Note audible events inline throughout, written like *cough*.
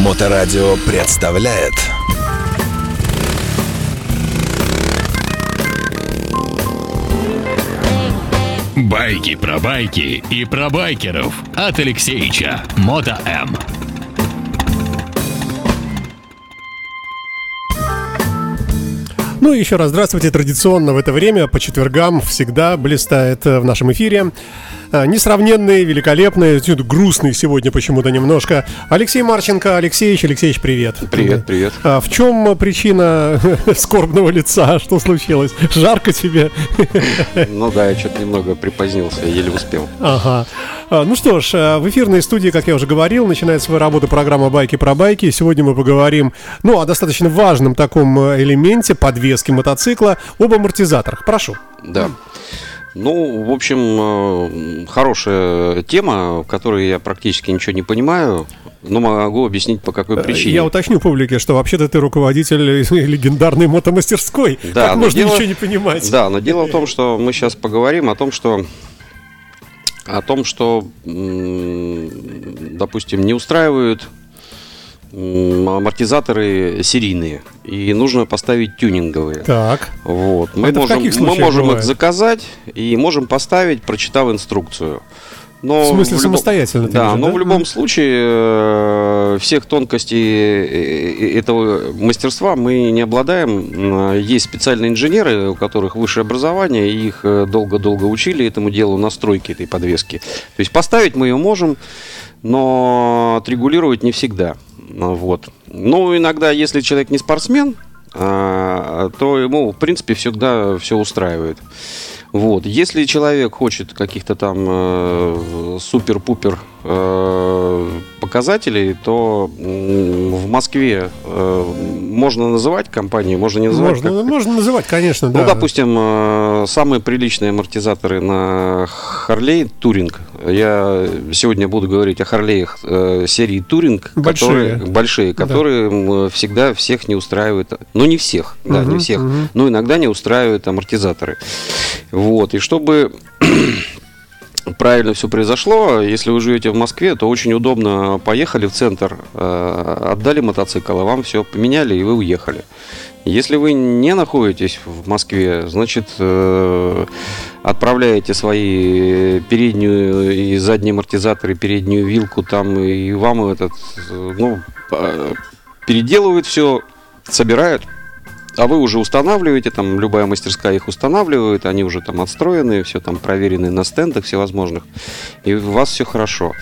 Моторадио представляет Байки про байки и про байкеров от Алексеича Мото М. Ну и еще раз здравствуйте. Традиционно в это время по четвергам всегда блистает э, в нашем эфире несравненный, великолепный, грустный сегодня почему-то немножко. Алексей Марченко. Алексеевич, Алексеевич, привет. Привет, привет. А в чем причина *laughs* скорбного лица? Что случилось? Жарко тебе? Ну да, я что-то немного припозднился, еле успел. Ага. А, ну что ж, э, в эфирной студии, как я уже говорил, начинает свою работу программа «Байки про байки». Сегодня мы поговорим, ну, о достаточно важном таком элементе подвески мотоцикла, об амортизаторах. Прошу. Да. Ну, в общем, э, хорошая тема, в которой я практически ничего не понимаю, но могу объяснить по какой причине. Я уточню публике, что вообще-то ты руководитель *laughs* легендарной мотомастерской. Да, как можно дело, ничего не понимать? Да, но дело в том, что мы сейчас поговорим о том, что о том, что, допустим, не устраивают амортизаторы серийные, и нужно поставить тюнинговые. Так. Вот. Мы Это можем, мы можем бывает? их заказать и можем поставить, прочитав инструкцию. Но в смысле любом- самостоятельно? ты Да, имеешь, но в любом случае э, всех тонкостей э, этого мастерства мы не обладаем. Э, Есть специальные инженеры, у которых высшее образование, и их э, долго-долго учили этому делу настройки этой подвески. То есть поставить мы ее можем, но отрегулировать не всегда. Ну, Вот. Ну, иногда, если человек не спортсмен, а, то ему, в принципе, всегда все устраивает. Вот. Если человек хочет каких-то там э, супер-пупер э, показателей, то м, в Москве э, можно называть компании, можно не называть. Можно, как- можно называть, конечно, да. ну, допустим, э, самые приличные амортизаторы на Харлей Туринг. Я сегодня буду говорить о Харлеях э, серии Туринг, Большие. которые большие, Да. которые м, всегда всех не устраивают. Ну, не всех, да, Мгм, не всех, мгм. но иногда не устраивают амортизаторы. Вот, и чтобы *clears throat* правильно все произошло. Если вы живете в Москве, то очень удобно. Поехали в центр, э, отдали мотоцикл, а вам все поменяли, и вы уехали. Если вы не находитесь в Москве, значит, э, отправляете свои переднюю и задние амортизаторы, переднюю вилку там, и вам этот, э, ну, э, переделывают все, собирают, а вы уже устанавливаете, там любая мастерская их устанавливает, они уже там отстроены, все там проверены на стендах всевозможных, и у вас все хорошо.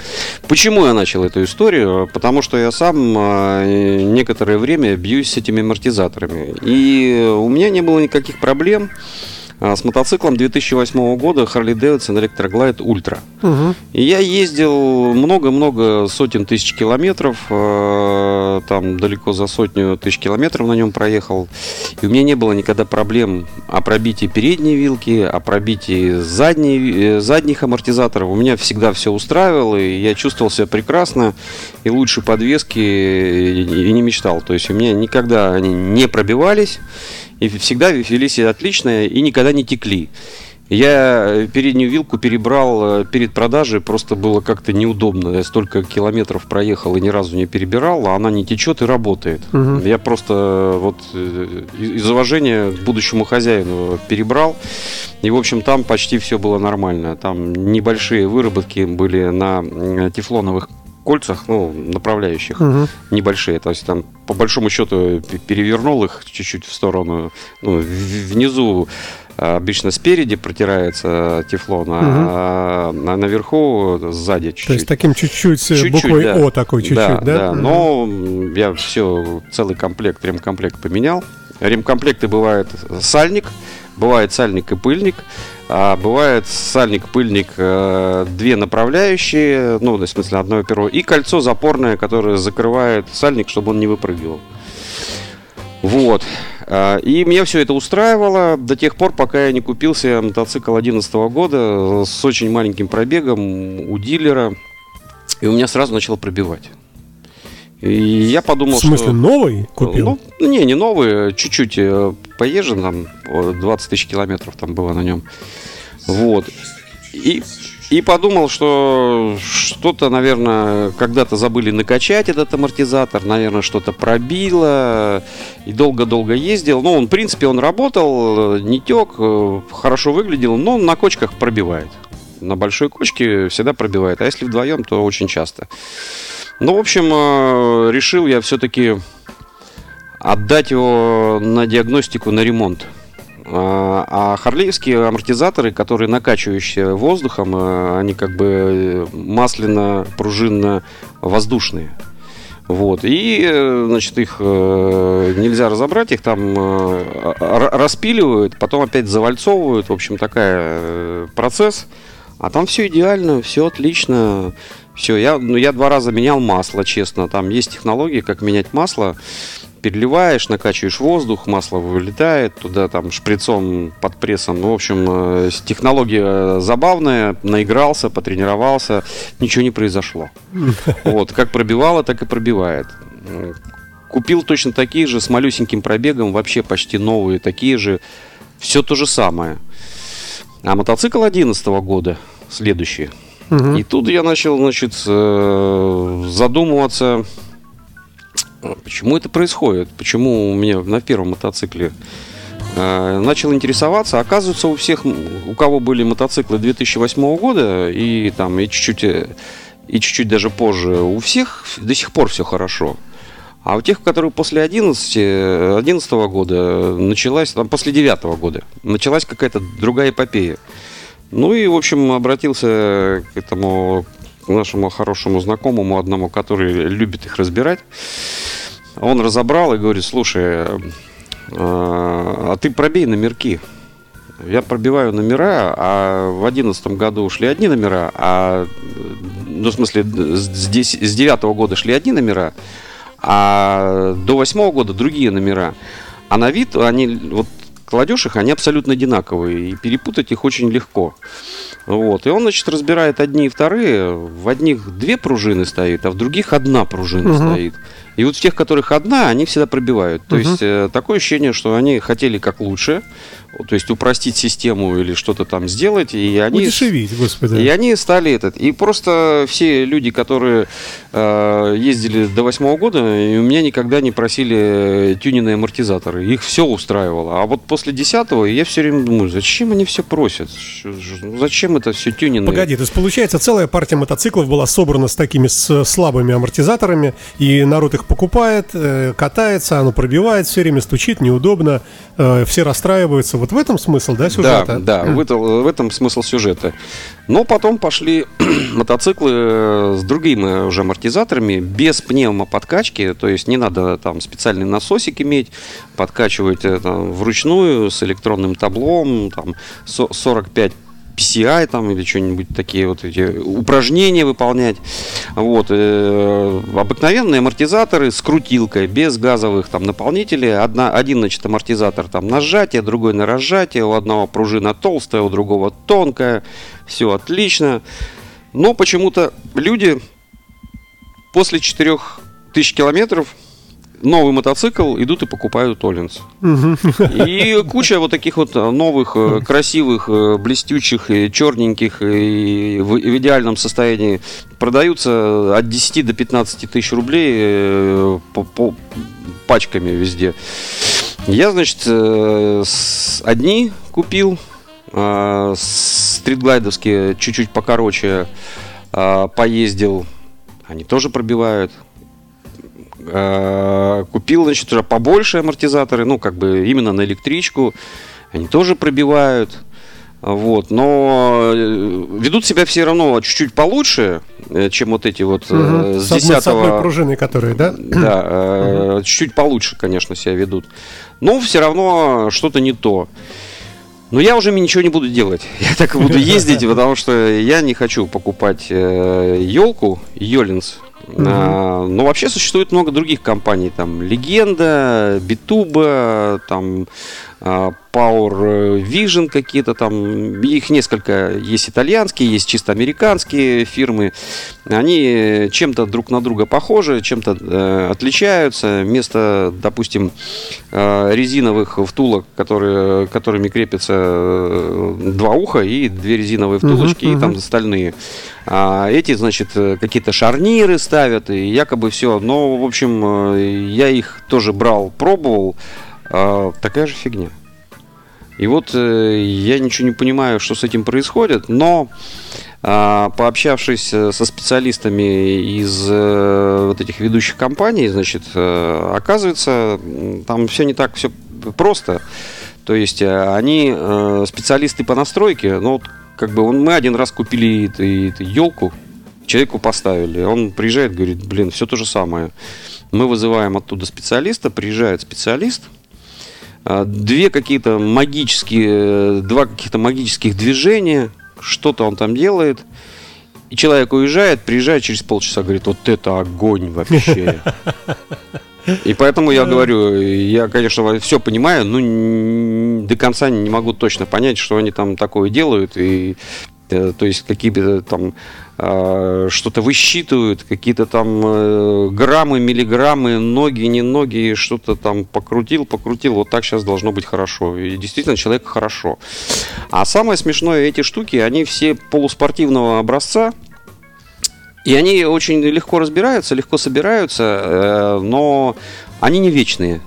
Почему я начал эту историю? Потому что я сам э, некоторое время бьюсь с этими амортизаторами, и у меня не было никаких проблем а, с мотоциклом 2008 года Harley Davidson Electroglide Ultra. Мгм. И я ездил много-много сотен тысяч километров, э, там далеко за сотню тысяч километров на нем проехал. И у меня не было никогда проблем о пробитии передней вилки, о пробитии задней, э, задних амортизаторов. У меня всегда все устраивало, и я чувствовал себя прекрасно, и лучше подвески и и не мечтал. То есть у меня никогда они не пробивались, и всегда вели себя отлично, и никогда не текли. Я переднюю вилку перебрал э, перед продажей, просто было как-то неудобно. Я столько километров проехал и ни разу не перебирал, а она не течет и работает. Мгм. Я просто э, вот э, из уважения к будущему хозяину перебрал. И, в общем, там почти все было нормально. Там небольшие выработки были на тефлоновых кольцах, ну, направляющих Мгм. небольшие. То есть там по большому счету перевернул их чуть-чуть в сторону. Ну, внизу а, обычно спереди протирается тефлон, а, а наверху сзади чуть-чуть. То есть таким чуть-чуть, с Чуть-чуть, буквой да. О такой чуть-чуть, да? да? Мгм. Но м, я все, целый комплект, ремкомплект поменял. Ремкомплекты бывает сальник, бывает сальник и пыльник. А бывает сальник-пыльник, э, две направляющие, ну, в смысле, одно перо, и кольцо запорное, которое закрывает сальник, чтобы он не выпрыгивал. Вот. А, И меня все это устраивало до тех пор, пока я не купил себе мотоцикл 2011 года с очень маленьким пробегом у дилера. И у меня сразу начало пробивать. И я подумал, В смысле, что... новый купил? Ну, не, не новый, чуть-чуть э, поезжен, там, о, 20 тысяч километров там было на нем. Вот. И И подумал, что что-то, наверное, когда-то забыли накачать этот амортизатор, наверное, что-то пробило. И долго-долго ездил. Ну, он, в принципе, он работал, не тек, хорошо выглядел, но на кочках пробивает. На большой кочке всегда пробивает. А если вдвоем, то очень часто. Ну, в общем, э, решил я все-таки отдать его на диагностику, на ремонт. А, а харлейские амортизаторы, которые накачивающие воздухом, э, они как бы масляно-пружинно-воздушные. Вот. И, э, значит, их э, нельзя разобрать, их там распиливают, потом опять завальцовывают. В общем, такая процесс. А там все идеально, все отлично. Все, я, ну, я два раза менял масло, честно. Там есть технологии, как менять масло переливаешь, накачиваешь воздух, масло вылетает туда там шприцом под прессом. Ну, в общем, э, технология забавная, наигрался, потренировался, ничего не произошло. *laughs* Вот, как пробивало, так и пробивает. Купил точно такие же с малюсеньким пробегом, вообще почти новые, такие же. Все то же самое. А мотоцикл 2011 года, следующий. Угу. И тут я начал, значит, э, задумываться, почему это происходит? Почему у меня на первом мотоцикле э, начал интересоваться? Оказывается, у всех, у кого были мотоциклы 2008 года и там и чуть-чуть э, и чуть-чуть даже позже, у всех до сих пор все хорошо. А у тех, которые после 11, 11 года началась, там после 9 года, началась какая-то другая эпопея. Ну и, в общем, обратился к этому к нашему хорошему знакомому одному, который любит их разбирать. Он разобрал и говорит, слушай, а, а ты пробей номерки. Я пробиваю номера, а в одиннадцатом году ушли одни номера, а ну, в смысле, с 9 года шли одни номера, а до восьмого года другие номера. А на вид они, вот кладешь их, они абсолютно одинаковые, и перепутать их очень легко. Вот. И он, значит, разбирает одни и вторые. В одних две пружины стоит, а в других одна пружина угу. стоит. И вот в тех, которых одна, они всегда пробивают. То угу. есть э, такое ощущение, что они хотели как лучше, то есть упростить систему или что-то там сделать, и они... Удешевить, господи. И они стали этот. И просто все люди, которые э, ездили до восьмого года, у меня никогда не просили тюненные амортизаторы. Их все устраивало. А вот после десятого я все время думаю, зачем они все просят? Зачем это все тюненное? Погоди, то есть получается целая партия мотоциклов была собрана с такими с слабыми амортизаторами, и народ их покупает, э, катается, оно пробивает все время, стучит, неудобно, э, все расстраиваются. Вот в этом смысл, да, сюжета? Да, да, в, это, в этом смысл сюжета. Но потом пошли *clears throat* мотоциклы э, с другими уже амортизаторами, без пневмоподкачки, то есть не надо там специальный насосик иметь, подкачивать там, вручную с электронным таблом, там 45 PCI там или что-нибудь такие вот эти упражнения выполнять. Вот. Э, обыкновенные амортизаторы с крутилкой, без газовых там наполнителей. Одна, один, значит, амортизатор там на сжатие, другой на разжатие. У одного пружина толстая, у другого тонкая. Все отлично. Но почему-то люди после 4000 километров новый мотоцикл, идут и покупают Оллинс. И куча вот таких вот новых, э, красивых, э, блестючих, черненьких и в, идеальном состоянии продаются от 10 до 15 тысяч рублей э, по, по пачками везде. Я, значит, одни купил, стритглайдовские, чуть-чуть покороче поездил. Они тоже пробивают. Э, купил, значит, уже побольше амортизаторы, ну, как бы именно на электричку. Они тоже пробивают. Вот, но э, ведут себя все равно чуть-чуть получше, э, чем вот эти вот угу. с, с 10 с одной пружиной, которые, да? *clears throat* Да, угу. чуть-чуть получше, конечно, себя ведут. Но все равно что-то не то. Но я уже ничего не буду делать. *laughs* Я так и буду ездить, *laughs* потому что я не хочу покупать елку, Йолинс, Угу. А, но вообще существует много других компаний, там Легенда, Битуба, там Power Vision какие-то там, их несколько, есть итальянские, есть чисто американские фирмы. Они чем-то друг на друга похожи, чем-то э, отличаются. Вместо, допустим, э, резиновых втулок, которые, которыми крепятся э, два уха и две резиновые втулочки, uh-huh, uh-huh. и там остальные. А эти, значит, какие-то шарниры ставят, и якобы все. Но, в общем, э, я их тоже брал, пробовал. А, такая же фигня. И вот э, я ничего не понимаю, что с этим происходит, но а, пообщавшись э, со специалистами из э, вот этих ведущих компаний, значит, э, оказывается, там все не так все просто. То есть э, они э, специалисты по настройке, но вот как бы он, мы один раз купили елку, человеку поставили, он приезжает, говорит, блин, все то же самое. Мы вызываем оттуда специалиста, приезжает специалист – две какие-то магические, два каких-то магических движения, что-то он там делает. И человек уезжает, приезжает через полчаса, говорит, вот это огонь вообще. И поэтому я говорю, я, конечно, все понимаю, но до конца не могу точно понять, что они там такое делают. И то есть какие-то там э, что-то высчитывают, какие-то там э, граммы, миллиграммы, ноги, не ноги, что-то там покрутил, покрутил, вот так сейчас должно быть хорошо. И действительно человек хорошо. А самое смешное, эти штуки, они все полуспортивного образца, и они очень легко разбираются, легко собираются, но они не вечные.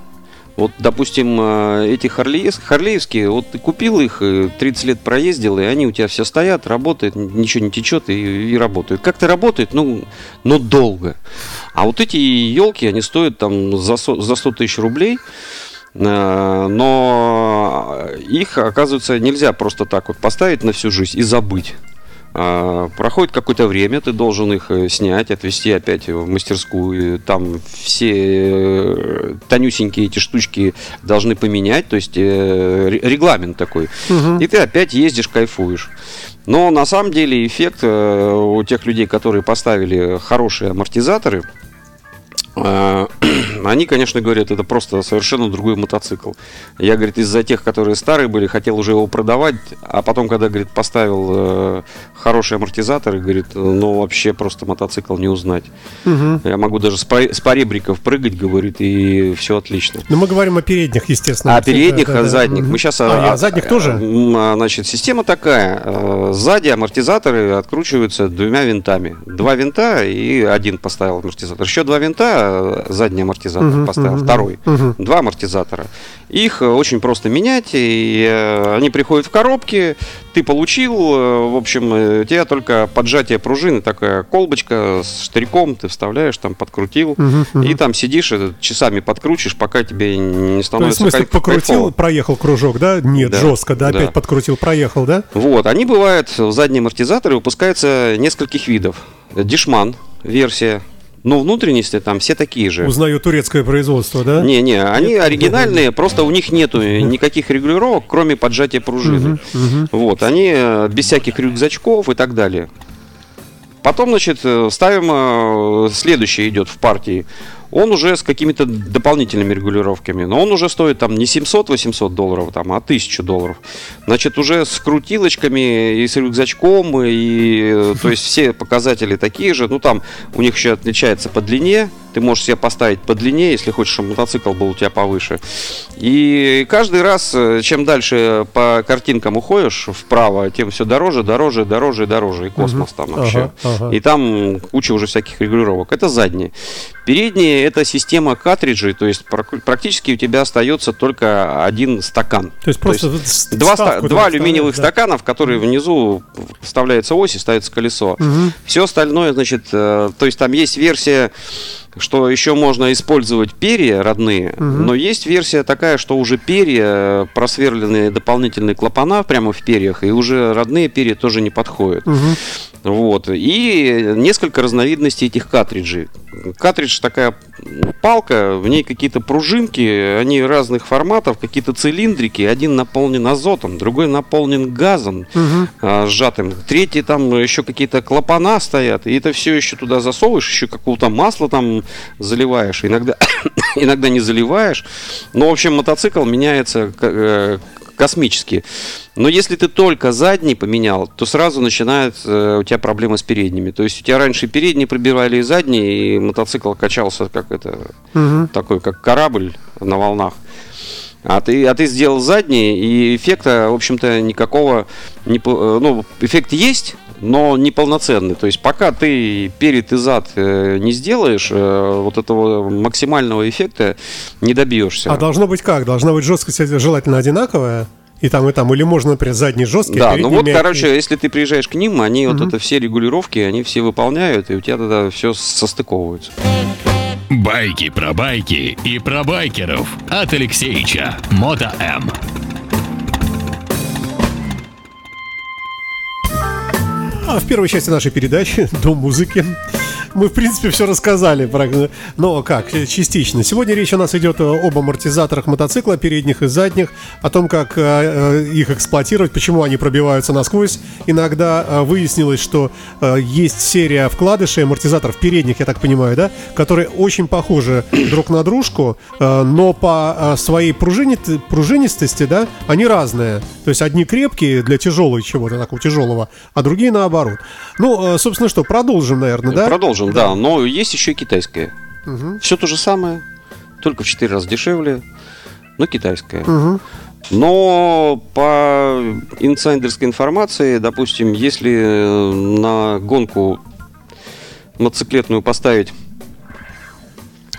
Вот, допустим, э, эти Харлеевские, Харлеевские, вот ты купил их, 30 лет проездил, и они у тебя все стоят, работают, ничего не течет и, и работают. Как-то работает, ну, но долго. А вот эти елки, они стоят там за 100, за 100 тысяч рублей, э, но их, оказывается, нельзя просто так вот поставить на всю жизнь и забыть. А, проходит какое-то время, ты должен их э, снять, отвезти опять в мастерскую. Там все э, тонюсенькие эти штучки должны поменять, то есть э, регламент такой. Угу. И ты опять ездишь, кайфуешь. Но на самом деле эффект у тех людей, которые поставили хорошие амортизаторы, *clears throat* они, конечно, говорят, это просто совершенно другой мотоцикл. Я, говорит, из-за тех, которые старые были, хотел уже его продавать, а потом, когда, говорит, поставил э, хорошие амортизаторы, говорит, ну, вообще просто мотоцикл не узнать. Угу. Я могу даже с, с поребриков прыгать, говорит, и все отлично. Но мы говорим о передних, естественно. О передних, да, да, о задних. Мы сейчас... А, о, задних тоже? А, значит, система такая. Э, сзади амортизаторы откручиваются двумя винтами. Два винта и один поставил амортизатор. Еще два винта задний амортизатор uh-huh, поставил, uh-huh, второй. Uh-huh. Два амортизатора. Их э, очень просто менять, и э, они приходят в коробки, ты получил, э, в общем, у тебя только поджатие пружины, такая колбочка с штырьком, ты вставляешь, там подкрутил, uh-huh, uh-huh. и там сидишь, часами подкручишь, пока тебе не становится То есть, в смысле, покрутил, кайфово. проехал кружок, да? Нет, да, жестко, да, да, опять подкрутил, проехал, да? Вот, они бывают, задние амортизаторы выпускаются нескольких видов. Дишман версия, но внутренности там все такие же. Узнаю турецкое производство, да? Не-не, они Нет? оригинальные, просто у них нету никаких регулировок, кроме поджатия пружины. Вот, они э, без всяких рюкзачков и так далее. Потом, значит, э, ставим, э, следующий идет в партии он уже с какими-то дополнительными регулировками. Но он уже стоит там не 700-800 долларов, там, а 1000 долларов. Значит, уже с крутилочками и с рюкзачком, и то есть все показатели такие же. Ну, там у них еще отличается по длине. Ты можешь себе поставить по длине, если хочешь, чтобы мотоцикл был у тебя повыше. И каждый раз, э, чем дальше по картинкам уходишь вправо, тем все дороже, дороже, дороже дороже. И космос угу. там вообще. Ага, ага. И там куча уже всяких регулировок. Это задние. Передние это система картриджей, то есть практически у тебя остается только один стакан. То есть просто то есть два, ста- два алюминиевых да. стакана, в которые внизу вставляется ось и ставится колесо. Угу. Все остальное, значит, э, то есть там есть версия что еще можно использовать перья родные, угу. но есть версия такая, что уже перья, просверленные дополнительные клапана прямо в перьях, и уже родные перья тоже не подходят. Угу. Вот. И несколько разновидностей этих картриджей. Картридж такая палка, в ней какие-то пружинки, они разных форматов, какие-то цилиндрики. Один наполнен азотом, другой наполнен газом а, сжатым. Третий там еще какие-то клапана стоят. И это все еще туда засовываешь, еще какого-то масла там заливаешь. Иногда, *coughs* иногда не заливаешь. Но, в общем, мотоцикл меняется э, космические. Но если ты только задний поменял, то сразу начинает э, у тебя проблемы с передними. То есть у тебя раньше передние пробивали и задние, и мотоцикл качался как это Мгм. такой, как корабль на волнах. А ты, а ты сделал задний, и эффекта, в общем-то, никакого... Не, э, ну, эффект есть, но неполноценный. То есть пока ты перед и зад э, не сделаешь, э, вот этого максимального эффекта не добьешься. А должно быть как? Должна быть жесткость желательно одинаковая? И там, и там. Или можно, например, задний жесткий, Да, ну вот, мягкий? короче, если ты приезжаешь к ним, они вот это все регулировки, они все выполняют, и у тебя тогда все состыковывается. Байки про байки и про байкеров от Алексеича. Мото М. А в первой части нашей передачи *laughs* «Дом музыки» мы, в принципе, все рассказали. Про... Но как, э, частично. Сегодня речь у нас идет об амортизаторах мотоцикла, передних и задних, о том, как э, э, их эксплуатировать, почему они пробиваются насквозь. Иногда выяснилось, что есть серия вкладышей амортизаторов передних, я так понимаю, да, которые очень похожи *clears throat* друг на дружку, но по своей пружини- пружинистости, да, они разные. То есть одни крепкие для тяжелого чего-то такого тяжелого, а другие наоборот. Ну, э, собственно, что, продолжим, наверное, да? Продолжим, да. Но есть еще и китайское. Все то же самое, только в 4 раза дешевле, но китайское. Но по инсайдерской информации, допустим, если э, на гонку мотоциклетную поставить,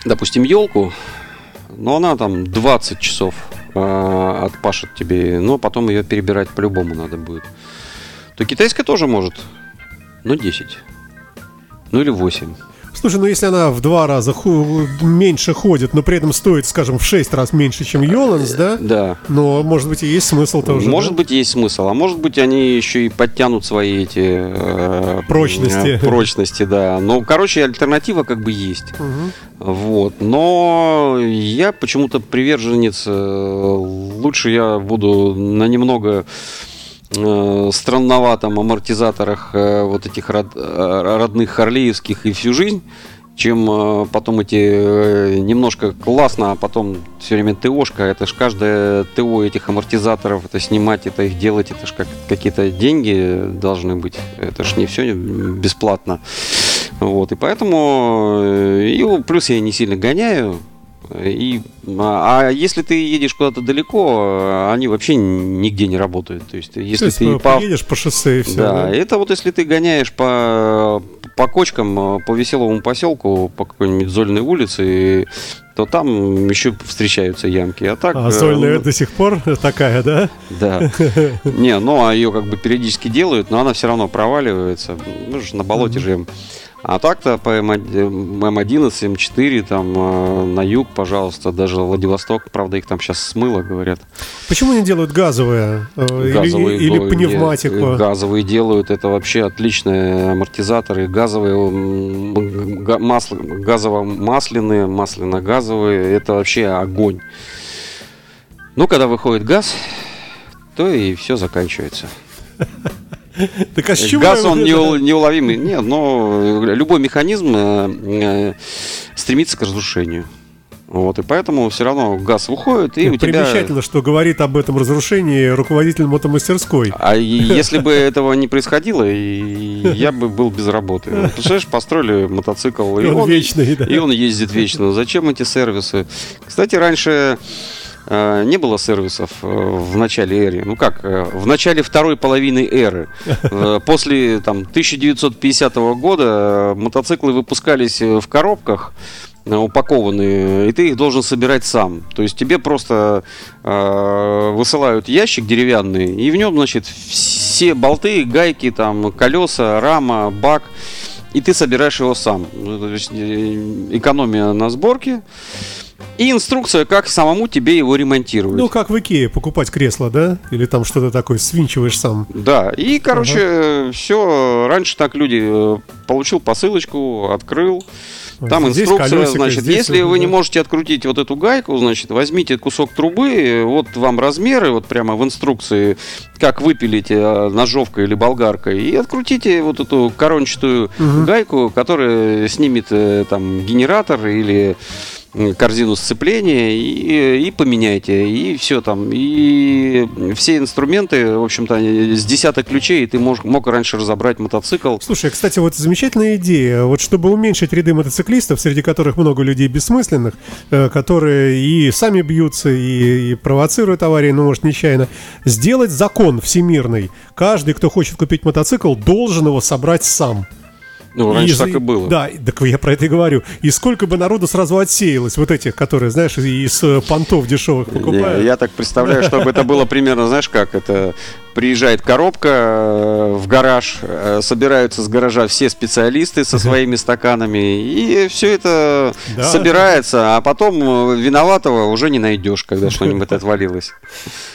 допустим, елку, но она там 20 часов э, отпашет тебе, но потом ее перебирать по-любому надо будет, то китайская тоже может, но 10. Ну или 8. Слушай, ну если она в два раза ху- меньше ходит, но при этом стоит, скажем, в шесть раз меньше, чем Йоланс, да? Да. Но, может быть, и есть смысл тоже. может да? быть, есть смысл, а может быть, они еще и подтянут свои эти э, Прочности. э, *laughs* прочности, да. Ну, короче, альтернатива как бы есть. Вот. Но я почему-то приверженец. э, Лучше я буду на немного э, странноватом амортизаторах э, вот этих род- э, родных харлеевских и всю жизнь, чем э, потом эти немножко классно, а потом все время ТОшка. Это ж каждое ТО этих амортизаторов, это снимать, это их делать, это ж как какие-то деньги должны быть. Это ж не все бесплатно. Вот, и поэтому, и плюс я не сильно гоняю, и, а, а если ты едешь куда-то далеко, э, они вообще нигде не работают. То есть, То если есть, ты ну, по, поедешь по шоссе и все. да, это вот если ты гоняешь по, по кочкам, э, по веселому поселку, по какой-нибудь Зольной улице, то там еще встречаются ямки. А так... А э, Зольная ну, до сих пор такая, да? Да. *laughs* Не, ну а ее как бы периодически делают, но она все равно проваливается. Мы же на болоте живем. А так-то по М1, М11, М4, там э, на юг, пожалуйста, даже Владивосток, правда, их там сейчас смыло, говорят. Почему не делают газовые? Э, или- Газовые Или, го- пневматику? нет, газовые делают, это вообще отличные амортизаторы. Газовые, масло, газово-масляные, масляно-газовые, это вообще огонь. Ну, когда выходит газ, то и все заканчивается. *laughs* *laughs* Так а с чего Газ, он неул- неуловимый. Нет, но любой механизм э, э, стремится к разрушению. Вот, и поэтому все равно газ выходит, и у тебя... Примечательно, что говорит об этом разрушении руководитель мотомастерской. А если бы этого не происходило, я бы был без работы. Ну, Представляешь, построили мотоцикл, и Он вечный, и он ездит вечно. Зачем эти сервисы? Кстати, раньше не было сервисов э, в начале эры. Ну как, э, в начале второй половины эры. *laughs* Э, После там, 1950 года э, мотоциклы выпускались э, в коробках э, упакованные, и ты их должен собирать сам. То есть тебе просто э, высылают ящик деревянный, и в нем, значит, все болты, гайки, там, колеса, рама, бак, и ты собираешь его сам. Ну, То есть э, экономия на сборке. И инструкция, как самому тебе его ремонтировать. Ну, как в Икее покупать кресло, да? Или там что-то такое, свинчиваешь сам. Да, и, короче, все, раньше так люди, э, получил посылочку, открыл, Там Здесь инструкция, колесико, значит, здесь если вы не да. можете открутить вот эту гайку, значит, возьмите кусок трубы, вот вам размеры, вот прямо в инструкции, как выпилить э, ножовкой или болгаркой, и открутите вот эту корончатую гайку, которая снимет э, там генератор или корзину сцепления и, и поменяйте, и все там, и все инструменты, в общем-то, с десяток ключей, и ты мож- мог раньше разобрать мотоцикл. Слушай, кстати, вот замечательная идея. Вот чтобы уменьшить ряды мотоциклистов, среди которых много людей бессмысленных, э, которые и сами бьются, и, и провоцируют аварии, ну, может, нечаянно, сделать закон всемирный. Каждый, кто хочет купить мотоцикл, должен его собрать сам. Ну, раньше за- так и было. Да, так я про это и говорю. И сколько бы народу сразу отсеялось, вот этих, которые, знаешь, из э, понтов дешевых покупают. Не, Я так представляю, чтобы это было примерно, знаешь, как это приезжает коробка э, в гараж, э, собираются с гаража все специалисты со своими стаканами, и все это Да. собирается, а потом виноватого уже не найдешь, когда *laughs* что-нибудь отвалилось.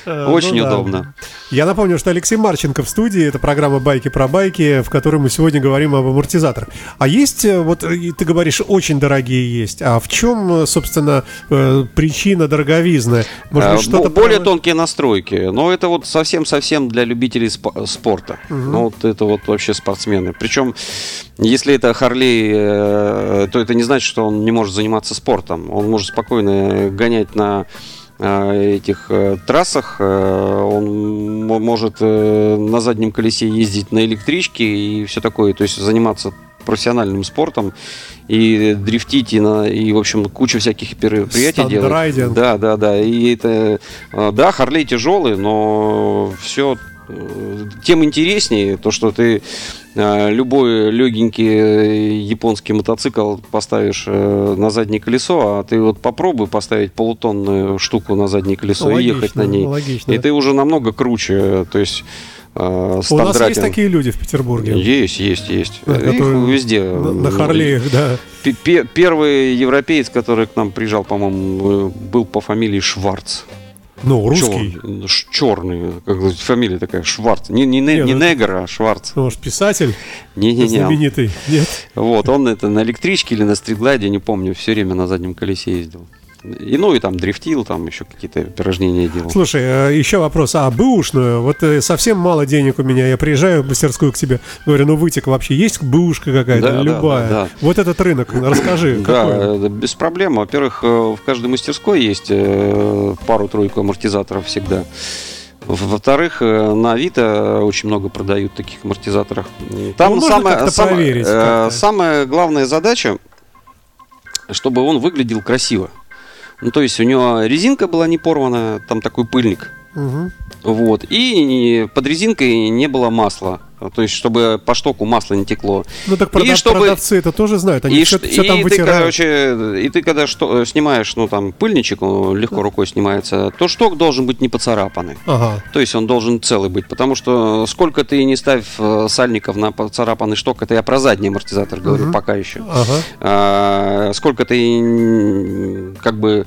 Э, Очень ну да. удобно. Я напомню, что Алексей Марченко в студии. Это программа «Байки про байки», в которой мы сегодня говорим об амортизаторах. А есть, э, вот э, ты говоришь, очень дорогие есть. А в чем, э, собственно, причина дороговизны? Может А, быть, что-то... бо- Более тонкие настройки. Но это вот совсем-совсем для любителей спо- спорта. Ну, вот это вот вообще спортсмены. Причем, если это Харлей, то это не значит, что он не может заниматься спортом. Он может спокойно гонять на этих э, трассах, э, он мо- может э, на заднем колесе ездить на электричке и все такое, то есть заниматься профессиональным спортом и дрифтить и, на, и в общем кучу всяких мероприятий делать. Да, да, да. И это, э, да, Харлей тяжелый, но все тем интереснее то, что ты э, любой легенький э, японский мотоцикл поставишь э, на заднее колесо, а ты вот попробуй поставить полутонную штуку на заднее колесо и ехать Логично, на ней. логично. И ты уже намного круче, то есть э, У нас есть такие люди в Петербурге. Есть, есть, есть. Да, Их везде. На, на Харлеях, да. Пе- пе- Первый европеец, который к нам приезжал, по-моему, э, был по фамилии Шварц. Ну, русский. черный, как говорится, фамилия такая, Шварц. Не, не, не, Не, ну- негр, а Шварц. Ну, Может, писатель Не-не-не. знаменитый? Нет? Вот, он это на электричке или на стритгладе, не помню, все время на заднем колесе ездил. И, ну, и там дрифтил, там еще какие-то упражнения делал. Слушай, э, еще вопрос. А бэушную? Вот э, совсем мало денег у меня. Я приезжаю в мастерскую к тебе, говорю, ну вытек вообще есть бэушка какая-то? Да, да, любая. да, да. Вот этот рынок, расскажи. Да, э, без проблем. Во-первых, э, в каждой мастерской есть пару-тройку амортизаторов всегда. Во-вторых, на Авито очень много продают таких амортизаторов. Там Ну, э, как-то. самая главная задача, чтобы он выглядел красиво. Ну, то есть у него резинка была не порвана, там такой пыльник. Мгм. Вот. И под резинкой не было масла. То есть, чтобы по штоку масло не текло. Ну так И прода- чтобы- продавцы это тоже знают. Они и, все, ш- все там и ты, вытирают. короче, и ты когда что, э, снимаешь, ну там пыльничек, он легко рукой снимается, то шток должен быть не поцарапанный. Ага. То есть он должен целый быть, потому что сколько ты не ставь э, сальников на поцарапанный шток, это я про задний амортизатор говорю, Мгм. пока еще. Ага. А, сколько ты как бы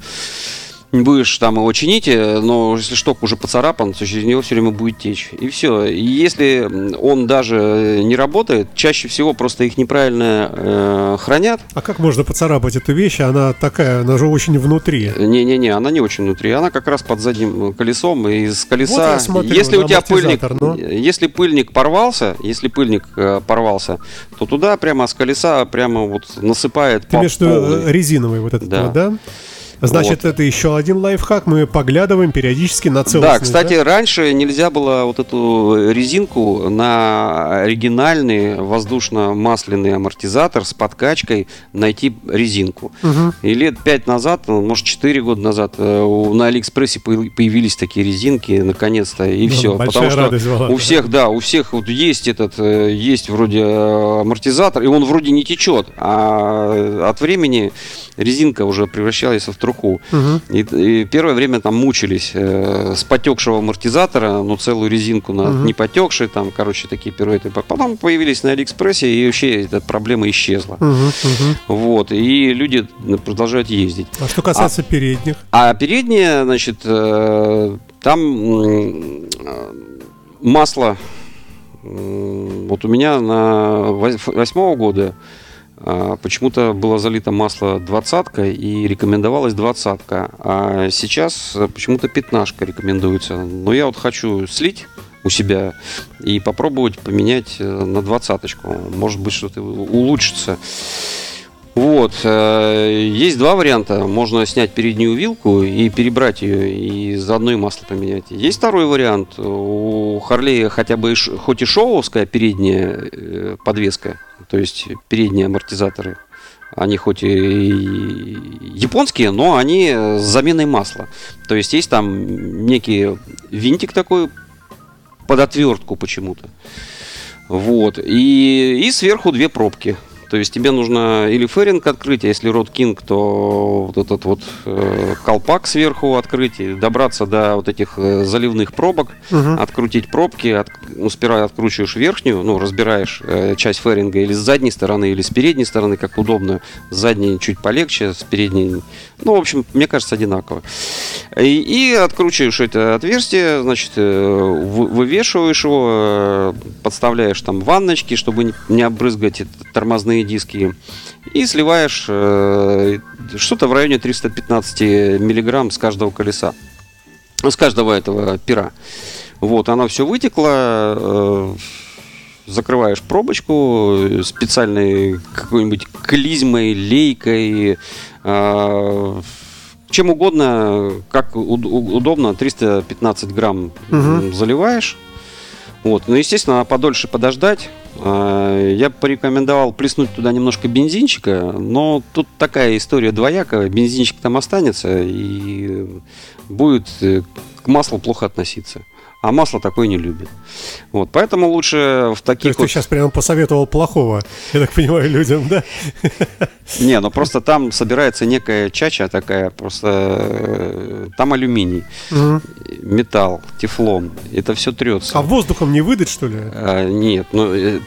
не будешь там его чинить, э, но если шток уже поцарапан, то через него все время будет течь. И все. И если он даже не работает, чаще всего просто их неправильно э, хранят. А как можно поцарапать эту вещь? Она такая, она же очень внутри. Не-не-не, она не очень внутри, она как раз под задним колесом и из Вот колеса. я смотрю если у тебя пыльник, но- если пыльник порвался, если пыльник э, порвался, то туда прямо с колеса прямо вот насыпает Ты имеешь в э, резиновый вот этот, Да. вот, да? Значит, это еще один лайфхак. Мы поглядываем периодически на целостность. Да, кстати, раньше нельзя было вот эту резинку на оригинальный воздушно-масляный амортизатор с подкачкой найти резинку. Мгм. И лет пять назад, ну, может, 4 года назад э, на Алиэкспрессе появ- появились такие резинки, наконец-то, и Да, все. большая радость была. у всех, да, у всех вот есть этот, э, есть вроде э, амортизатор, и он вроде не течет, а от времени резинка уже превращалась в труху. Мгм. И, и первое время там мучились э, с потекшего амортизатора, ну целую резинку на Мгм. не потекшей, там, короче, такие пируэты. Потом появились на Алиэкспрессе, и вообще эта проблема исчезла. Мгм. Вот, и люди продолжают ездить. А что касается передних? А передние, значит, э, там э, масло, вот у меня на вось- восьмого года а, почему-то было залито масло двадцатка и рекомендовалась двадцатка, а сейчас почему-то пятнашка рекомендуется. Но я вот хочу слить у себя и попробовать поменять э, на двадцаточку. Может быть, что-то улучшится. Вот. Э, есть два варианта. Можно снять переднюю вилку и перебрать ее, и заодно и масло поменять. Есть второй вариант. У Харлея хотя бы хоть и шоуовская передняя э, подвеска, то есть передние амортизаторы, они хоть и японские, но они с заменой масла. То есть есть там некий винтик такой под отвертку почему-то. Вот. И, и сверху две пробки. То есть тебе нужно или феринг открыть, а если род кинг, то вот этот вот э, колпак сверху открыть, и добраться до вот этих э, заливных пробок, угу. открутить пробки, от, ну, сперва откручиваешь верхнюю, ну, разбираешь э, часть феринга или с задней стороны, или с передней стороны, как удобно. С задней чуть полегче, с передней, ну, в общем, мне кажется, одинаково. И, и откручиваешь это отверстие, значит, э, вывешиваешь его, э, подставляешь там ванночки, чтобы не, обрызгать тормозные диски и сливаешь э, что-то в районе 315 миллиграмм с каждого колеса, с каждого этого пера. Вот, оно все вытекло, э, закрываешь пробочку специальной какой-нибудь клизмой, лейкой, чем угодно, как удобно, 315 грамм угу. заливаешь. Вот. Ну, естественно, надо подольше подождать. А, я порекомендовал плеснуть туда немножко бензинчика, но тут такая история двоякая. Бензинчик там останется и будет э, к маслу плохо относиться а масло такое не любит. Вот, поэтому лучше в таких. То есть вот... ты сейчас прямо посоветовал плохого, я так понимаю, людям, да? Не, ну просто там собирается некая чача такая, просто э, там алюминий, угу. металл, тефлон, это все трется. А воздухом не выдать, что ли? А, нет, ну э,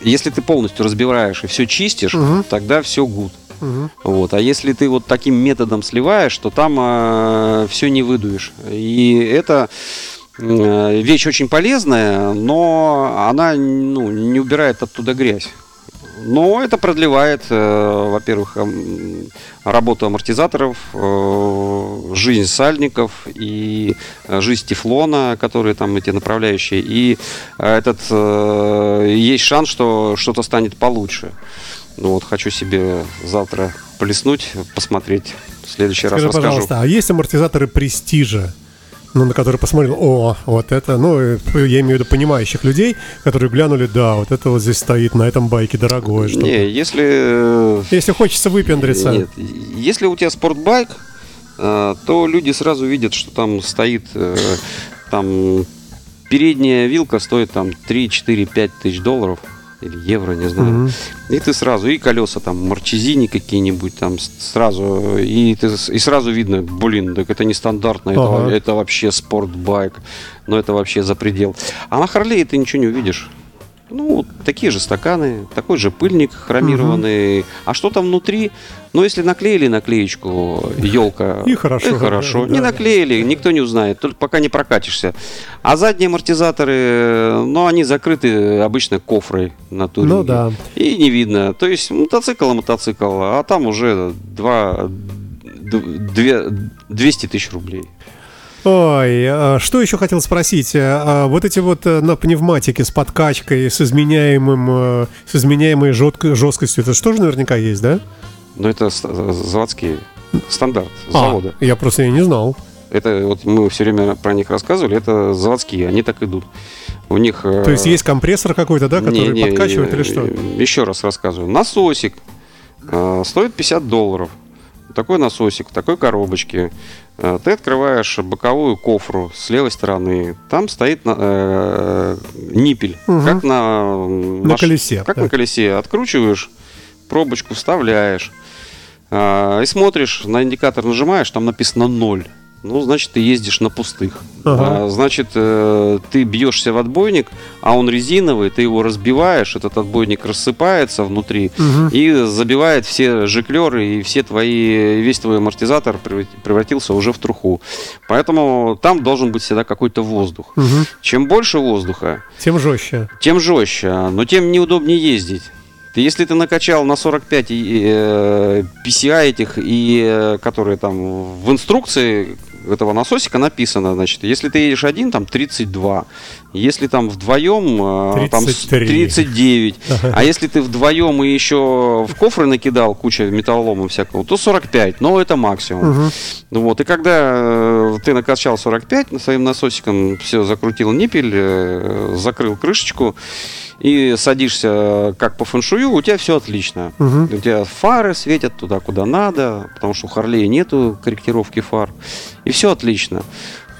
если ты полностью разбираешь и все чистишь, угу. тогда все гуд. Угу. Вот. А если ты вот таким методом сливаешь, то там э, все не выдуешь. И это вещь очень полезная, но она ну, не убирает оттуда грязь. Но это продлевает, э, во-первых, работу амортизаторов, э, жизнь сальников и жизнь тефлона, которые там эти направляющие. И этот есть шанс, что что-то станет получше. Ну вот хочу себе завтра плеснуть, посмотреть. В следующий Скажи, раз расскажу. пожалуйста, а есть амортизаторы престижа? Ну, на который посмотрел, о, вот это, ну, э, я имею в виду понимающих людей, которые глянули, да, вот это вот здесь стоит на этом байке дорогое. Что не, если... Э, если хочется выпендриться. Нет, если у тебя спортбайк, э, то люди сразу видят, что там стоит там передняя вилка стоит там 3, 4, 5 тысяч долларов или евро, не знаю. Угу. И ты сразу, и колеса там, марчезини какие-нибудь там сразу, и, ты, и сразу видно, блин, так это не стандартно, ага. это, это вообще спортбайк, но это вообще за предел. А на Харлее ты ничего не увидишь. Ну, такие же стаканы, такой же пыльник хромированный. Угу. А что там внутри? Ну, если наклеили наклеечку елка, и хорошо. И хорошо. Да. Не наклеили, никто не узнает, только пока не прокатишься. А задние амортизаторы, ну, они закрыты обычно кофрой на туре. Ну да. И не видно. То есть мотоцикл мотоцикл, а там уже 2, 2, 200 тысяч рублей. Ой, а что еще хотел спросить? А, а вот эти вот э, на пневматике с подкачкой, с изменяемым, э, с изменяемой жесткостью, это что же наверняка есть, да? Ну, это заводские стандарт завода. А, я просто и не знал. Это вот мы все время про них рассказывали, это заводские, они так идут. У них... Э, То есть есть компрессор какой-то, да, который не, не, подкачивает или что? Еще раз рассказываю. Насосик стоит 50 долларов такой насосик в такой коробочке. Э, ты открываешь боковую кофру с левой стороны. Там стоит э, ниппель, угу. как на, на маш... колесе. Как да. на колесе. Откручиваешь, пробочку вставляешь. Э, и смотришь, на индикатор нажимаешь, там написано 0. Ну, значит, ты ездишь на пустых. Ага. А, значит, э, ты бьешься в отбойник, а он резиновый, ты его разбиваешь, этот отбойник рассыпается внутри угу. и забивает все жиклеры и все твои, весь твой амортизатор превратился уже в труху. Поэтому там должен быть всегда какой-то воздух. Угу. Чем больше воздуха, тем жестче. Тем жестче, но тем неудобнее ездить. Ты, если ты накачал на 45 и, э, PCI этих, и, э, которые там в инструкции этого насосика написано, значит, если ты едешь один, там 32, если там вдвоем, э, там 33. 39, а если ты вдвоем и еще в кофры накидал куча металлолома всякого, то 45, но это максимум. Ну Вот, и когда э, ты накачал 45 на своим насосиком, все, закрутил ниппель, э, закрыл крышечку, и садишься как по фэншую, у тебя все отлично. У тебя фары светят туда, куда надо, потому что у Харлея нету корректировки фар. И все отлично.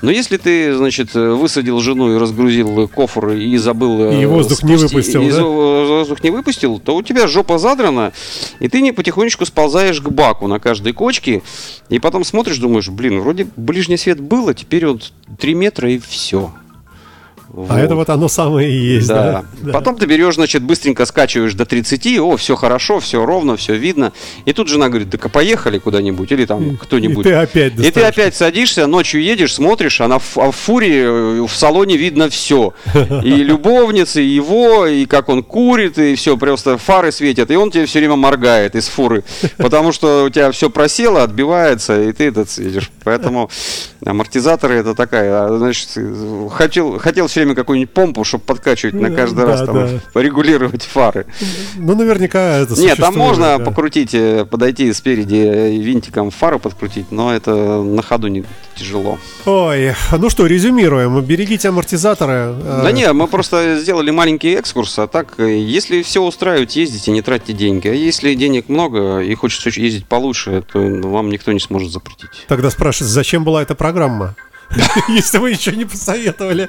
Но если ты, значит, высадил жену и разгрузил кофр и забыл... э, И воздух не спусти- выпустил, и да? за- воздух не выпустил, то у тебя жопа задрана, и ты не потихонечку сползаешь к баку на каждой кочке, и потом смотришь, думаешь, блин, вроде ближний свет было, теперь вот 3 метра и все. А это вот оно самое и есть, да? Да. Потом ты берешь, значит, быстренько скачиваешь до 30, о, все хорошо, все ровно, все видно. И тут жена говорит, так а поехали куда-нибудь, или там кто-нибудь. И ты опять И ты опять садишься, ночью едешь, смотришь, а, на, а в фуре э, в салоне видно все. И *laughs* любовницы, и его, и как он курит, и все, просто фары светят, и он тебе все время моргает из фуры. Потому что у тебя все просело, отбивается, и ты этот сидишь. Поэтому амортизаторы это такая, а, значит, э, хотел, хотел все время какую-нибудь помпу, чтобы подкачивать на каждый Да, раз, там, да. порегулировать фары. Ну, наверняка это Нет, там можно да. покрутить, э, подойти спереди э, винтиком фары подкрутить, но это на ходу не тяжело. Ой, ну что, резюмируем. Берегите амортизаторы. Э, Да не, мы просто сделали маленький экскурс, а так, э, если все устраивает, ездите, не тратьте деньги. А если денег много и хочется ездить получше, то вам никто не сможет запретить. Тогда спрашивается, зачем была эта программа? *laughs* Если вы еще не посоветовали.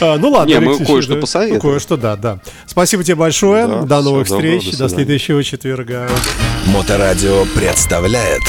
А, Ну ладно, Не, мы кое-что да. посоветовали. Кое-что, да, да. Спасибо тебе большое. До новых встреч. до следующего четверга. Моторадио представляет